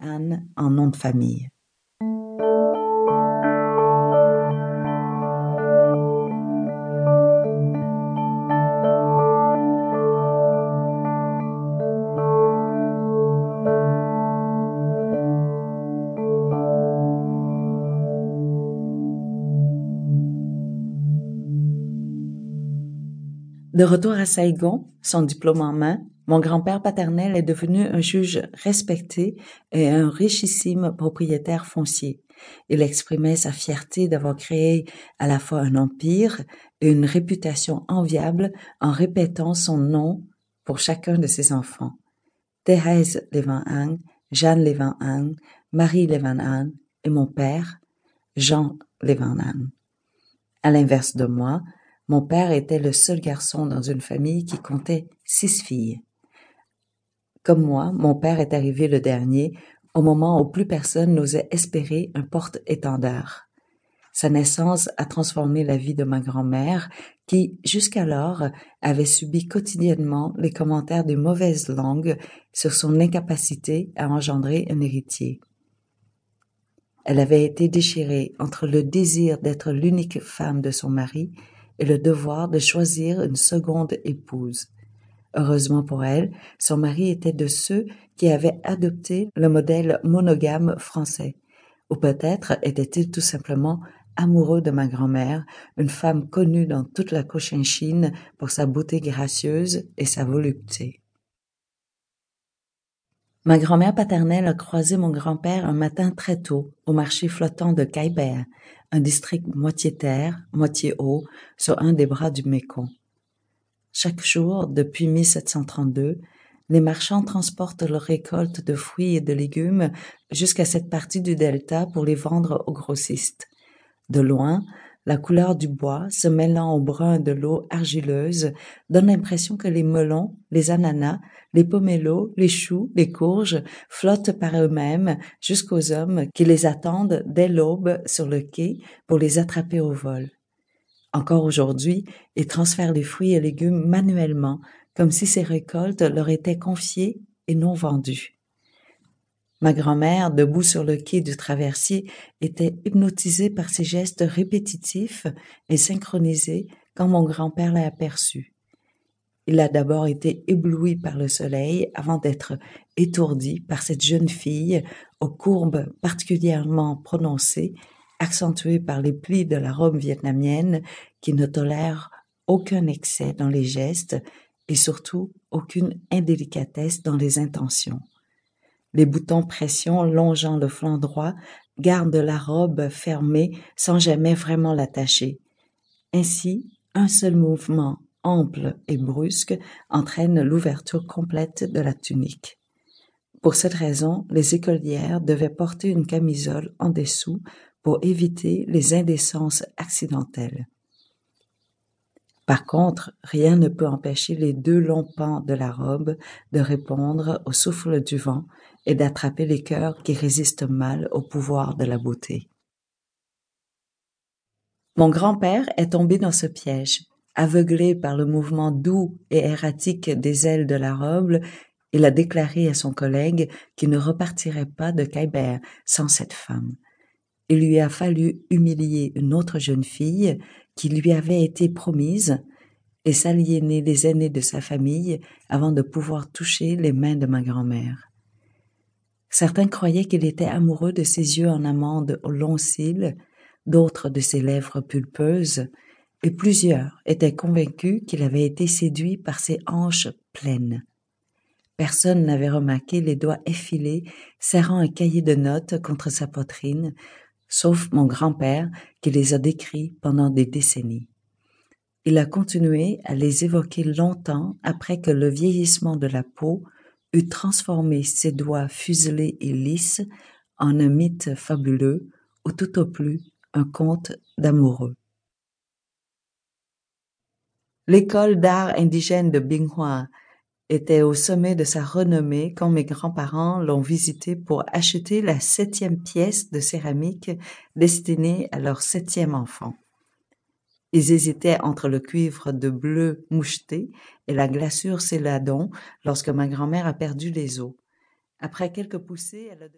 Anne en nom de famille. De retour à Saigon, son diplôme en main, mon grand-père paternel est devenu un juge respecté et un richissime propriétaire foncier. Il exprimait sa fierté d'avoir créé à la fois un empire et une réputation enviable en répétant son nom pour chacun de ses enfants. Thérèse Levan Jeanne Levan Marie Levan et mon père, Jean Levan À l'inverse de moi, mon père était le seul garçon dans une famille qui comptait six filles. Comme moi, mon père est arrivé le dernier, au moment où plus personne n'osait espérer un porte-étendard. Sa naissance a transformé la vie de ma grand-mère, qui, jusqu'alors, avait subi quotidiennement les commentaires des mauvaises langues sur son incapacité à engendrer un héritier. Elle avait été déchirée entre le désir d'être l'unique femme de son mari et le devoir de choisir une seconde épouse. Heureusement pour elle, son mari était de ceux qui avaient adopté le modèle monogame français. Ou peut-être était-il tout simplement amoureux de ma grand-mère, une femme connue dans toute la Cochinchine pour sa beauté gracieuse et sa volupté. Ma grand-mère paternelle a croisé mon grand-père un matin très tôt au marché flottant de Caibert, un district moitié terre, moitié eau, sur un des bras du Mékong. Chaque jour, depuis 1732, les marchands transportent leurs récoltes de fruits et de légumes jusqu'à cette partie du delta pour les vendre aux grossistes. De loin, la couleur du bois, se mêlant au brun de l'eau argileuse, donne l'impression que les melons, les ananas, les pomelos, les choux, les courges flottent par eux-mêmes jusqu'aux hommes qui les attendent dès l'aube sur le quai pour les attraper au vol. Encore aujourd'hui, ils transfèrent les fruits et légumes manuellement, comme si ces récoltes leur étaient confiées et non vendues. Ma grand-mère, debout sur le quai du traversier, était hypnotisée par ces gestes répétitifs et synchronisés quand mon grand-père l'a aperçue. Il a d'abord été ébloui par le soleil avant d'être étourdi par cette jeune fille aux courbes particulièrement prononcées, accentuées par les plis de la robe vietnamienne qui ne tolère aucun excès dans les gestes et surtout aucune indélicatesse dans les intentions. Les boutons pression longeant le flanc droit gardent la robe fermée sans jamais vraiment l'attacher. Ainsi, un seul mouvement ample et brusque entraîne l'ouverture complète de la tunique. Pour cette raison, les écolières devaient porter une camisole en dessous pour éviter les indécences accidentelles. Par contre, rien ne peut empêcher les deux longs pans de la robe de répondre au souffle du vent et d'attraper les cœurs qui résistent mal au pouvoir de la beauté. Mon grand-père est tombé dans ce piège. Aveuglé par le mouvement doux et erratique des ailes de la robe, il a déclaré à son collègue qu'il ne repartirait pas de Khyber sans cette femme. Il lui a fallu humilier une autre jeune fille qui lui avait été promise et s'aliéner les aînés de sa famille avant de pouvoir toucher les mains de ma grand-mère. Certains croyaient qu'il était amoureux de ses yeux en amande aux longs cils, d'autres de ses lèvres pulpeuses, et plusieurs étaient convaincus qu'il avait été séduit par ses hanches pleines. Personne n'avait remarqué les doigts effilés serrant un cahier de notes contre sa poitrine, sauf mon grand-père qui les a décrits pendant des décennies. Il a continué à les évoquer longtemps après que le vieillissement de la peau eût transformé ses doigts fuselés et lisses en un mythe fabuleux ou tout au plus un conte d'amoureux. L'école d'art indigène de Binghua était au sommet de sa renommée quand mes grands-parents l'ont visité pour acheter la septième pièce de céramique destinée à leur septième enfant. Ils hésitaient entre le cuivre de bleu moucheté et la glaçure céladon lorsque ma grand-mère a perdu les os. Après quelques poussées, elle a